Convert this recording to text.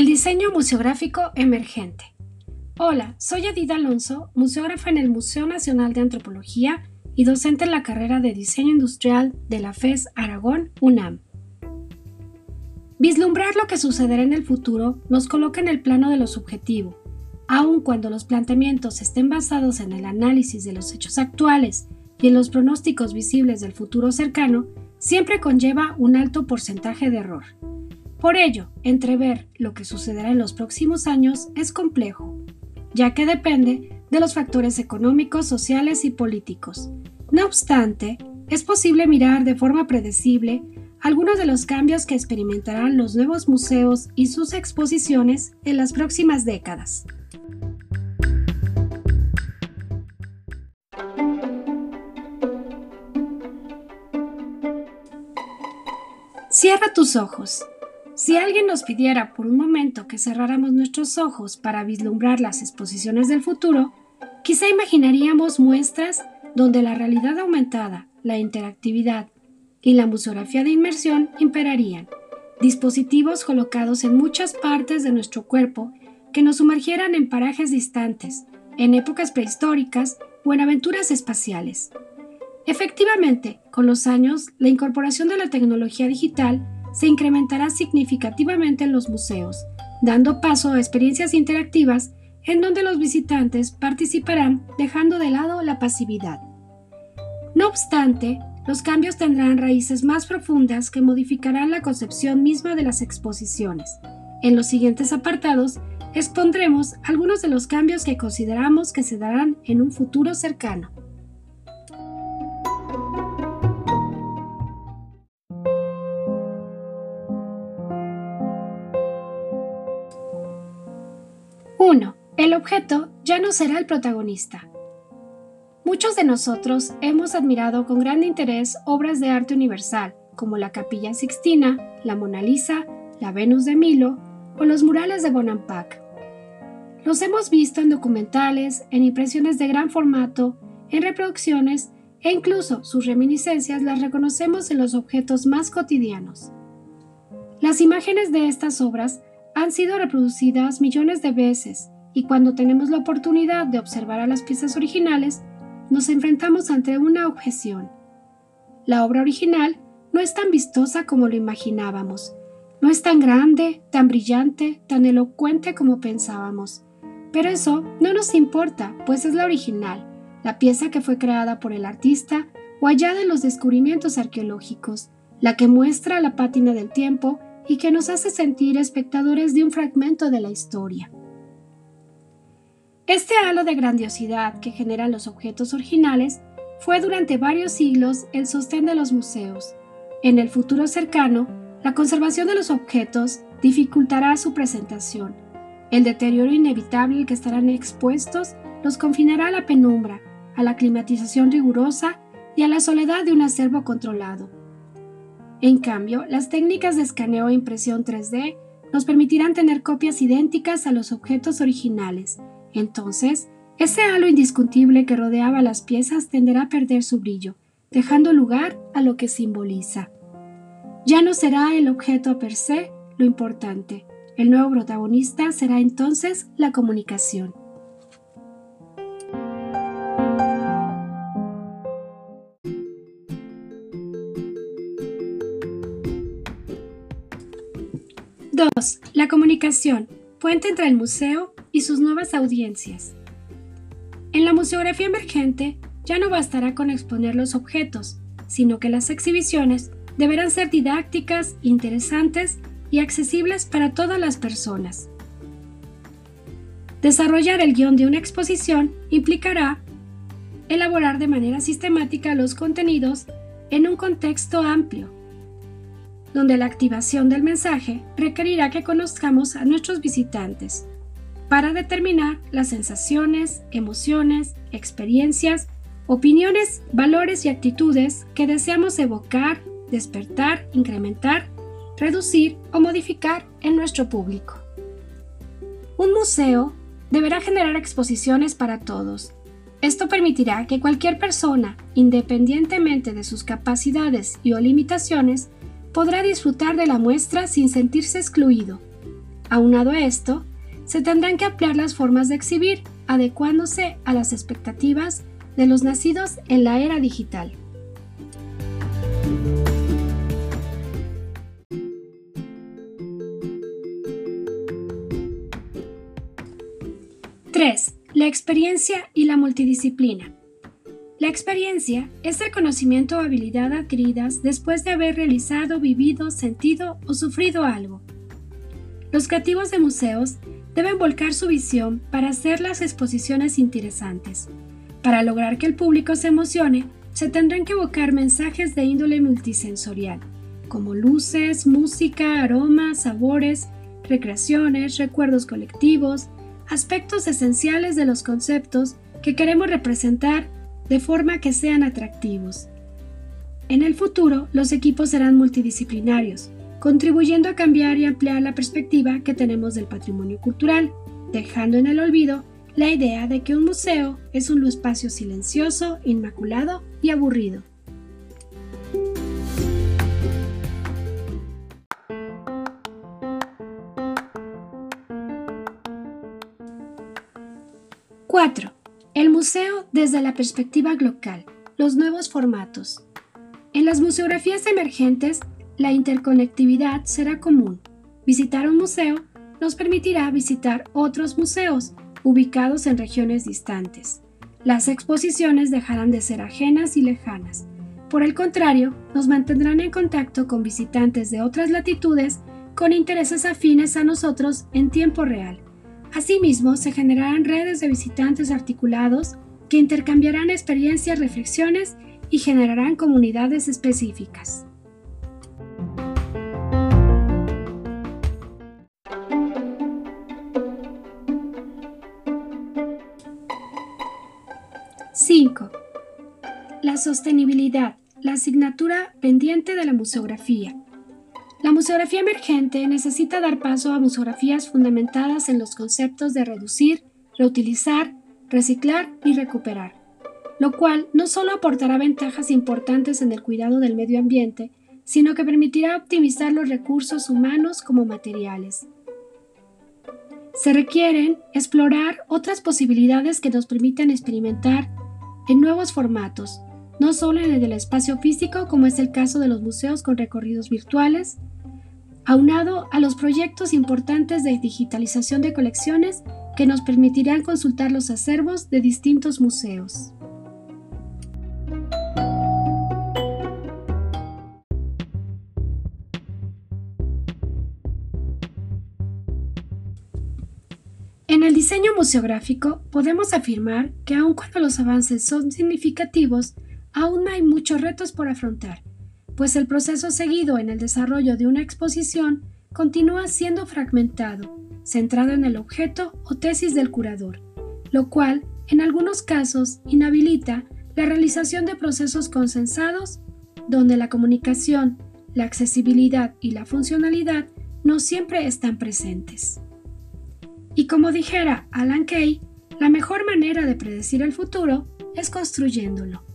El diseño museográfico emergente. Hola, soy Edith Alonso, museógrafa en el Museo Nacional de Antropología y docente en la carrera de Diseño Industrial de la FES Aragón, UNAM. Vislumbrar lo que sucederá en el futuro nos coloca en el plano de lo subjetivo, aun cuando los planteamientos estén basados en el análisis de los hechos actuales y en los pronósticos visibles del futuro cercano, siempre conlleva un alto porcentaje de error. Por ello, entrever lo que sucederá en los próximos años es complejo, ya que depende de los factores económicos, sociales y políticos. No obstante, es posible mirar de forma predecible algunos de los cambios que experimentarán los nuevos museos y sus exposiciones en las próximas décadas. Cierra tus ojos si alguien nos pidiera por un momento que cerráramos nuestros ojos para vislumbrar las exposiciones del futuro, quizá imaginaríamos muestras donde la realidad aumentada, la interactividad y la museografía de inmersión imperarían, dispositivos colocados en muchas partes de nuestro cuerpo que nos sumergieran en parajes distantes, en épocas prehistóricas o en aventuras espaciales. Efectivamente, con los años, la incorporación de la tecnología digital se incrementará significativamente en los museos, dando paso a experiencias interactivas en donde los visitantes participarán dejando de lado la pasividad. No obstante, los cambios tendrán raíces más profundas que modificarán la concepción misma de las exposiciones. En los siguientes apartados expondremos algunos de los cambios que consideramos que se darán en un futuro cercano. El objeto ya no será el protagonista. Muchos de nosotros hemos admirado con gran interés obras de arte universal, como la Capilla Sixtina, la Mona Lisa, la Venus de Milo o los murales de Bonampak. Los hemos visto en documentales, en impresiones de gran formato, en reproducciones e incluso sus reminiscencias las reconocemos en los objetos más cotidianos. Las imágenes de estas obras han sido reproducidas millones de veces y cuando tenemos la oportunidad de observar a las piezas originales, nos enfrentamos ante una objeción. La obra original no es tan vistosa como lo imaginábamos, no es tan grande, tan brillante, tan elocuente como pensábamos. Pero eso no nos importa, pues es la original, la pieza que fue creada por el artista o hallada en los descubrimientos arqueológicos, la que muestra la pátina del tiempo y que nos hace sentir espectadores de un fragmento de la historia. Este halo de grandiosidad que generan los objetos originales fue durante varios siglos el sostén de los museos. En el futuro cercano, la conservación de los objetos dificultará su presentación. El deterioro inevitable al que estarán expuestos los confinará a la penumbra, a la climatización rigurosa y a la soledad de un acervo controlado. En cambio, las técnicas de escaneo e impresión 3D nos permitirán tener copias idénticas a los objetos originales. Entonces, ese halo indiscutible que rodeaba las piezas tenderá a perder su brillo, dejando lugar a lo que simboliza. Ya no será el objeto per se lo importante. El nuevo protagonista será entonces la comunicación. 2. La comunicación, puente entre el museo y sus nuevas audiencias. En la museografía emergente ya no bastará con exponer los objetos, sino que las exhibiciones deberán ser didácticas, interesantes y accesibles para todas las personas. Desarrollar el guion de una exposición implicará elaborar de manera sistemática los contenidos en un contexto amplio donde la activación del mensaje requerirá que conozcamos a nuestros visitantes para determinar las sensaciones, emociones, experiencias, opiniones, valores y actitudes que deseamos evocar, despertar, incrementar, reducir o modificar en nuestro público. Un museo deberá generar exposiciones para todos. Esto permitirá que cualquier persona, independientemente de sus capacidades y o limitaciones, podrá disfrutar de la muestra sin sentirse excluido. Aunado a esto, se tendrán que ampliar las formas de exhibir, adecuándose a las expectativas de los nacidos en la era digital. ¡3! La experiencia y la multidisciplina. La experiencia es el conocimiento o habilidad adquiridas después de haber realizado, vivido, sentido o sufrido algo. Los creativos de museos deben volcar su visión para hacer las exposiciones interesantes. Para lograr que el público se emocione, se tendrán que evocar mensajes de índole multisensorial, como luces, música, aromas, sabores, recreaciones, recuerdos colectivos, aspectos esenciales de los conceptos que queremos representar de forma que sean atractivos. En el futuro, los equipos serán multidisciplinarios, contribuyendo a cambiar y ampliar la perspectiva que tenemos del patrimonio cultural, dejando en el olvido la idea de que un museo es un espacio silencioso, inmaculado y aburrido. ¡4! El museo desde la perspectiva local, los nuevos formatos. En las museografías emergentes, la interconectividad será común. Visitar un museo nos permitirá visitar otros museos ubicados en regiones distantes. Las exposiciones dejarán de ser ajenas y lejanas. Por el contrario, nos mantendrán en contacto con visitantes de otras latitudes con intereses afines a nosotros en tiempo real Asimismo, se generarán redes de visitantes articulados que intercambiarán experiencias, reflexiones y generarán comunidades específicas. ¡5! La sostenibilidad, la asignatura pendiente de la museografía. La museografía emergente necesita dar paso a museografías fundamentadas en los conceptos de reducir, reutilizar, reciclar y recuperar, lo cual no solo aportará ventajas importantes en el cuidado del medio ambiente, sino que permitirá optimizar los recursos humanos como materiales. Se requieren explorar otras posibilidades que nos permitan experimentar en nuevos formatos, no solo en el del espacio físico como es el caso de los museos con recorridos virtuales, aunado a los proyectos importantes de digitalización de colecciones que nos permitirán consultar los acervos de distintos museos. En el diseño museográfico podemos afirmar que aun cuando los avances son significativos, aún hay muchos retos por afrontar pues el proceso seguido en el desarrollo de una exposición continúa siendo fragmentado, centrado en el objeto o tesis del curador, lo cual, en algunos casos, inhabilita la realización de procesos consensados donde la comunicación, la accesibilidad y la funcionalidad no siempre están presentes. Y como dijera Alan Kay, la mejor manera de predecir el futuro es construyéndolo.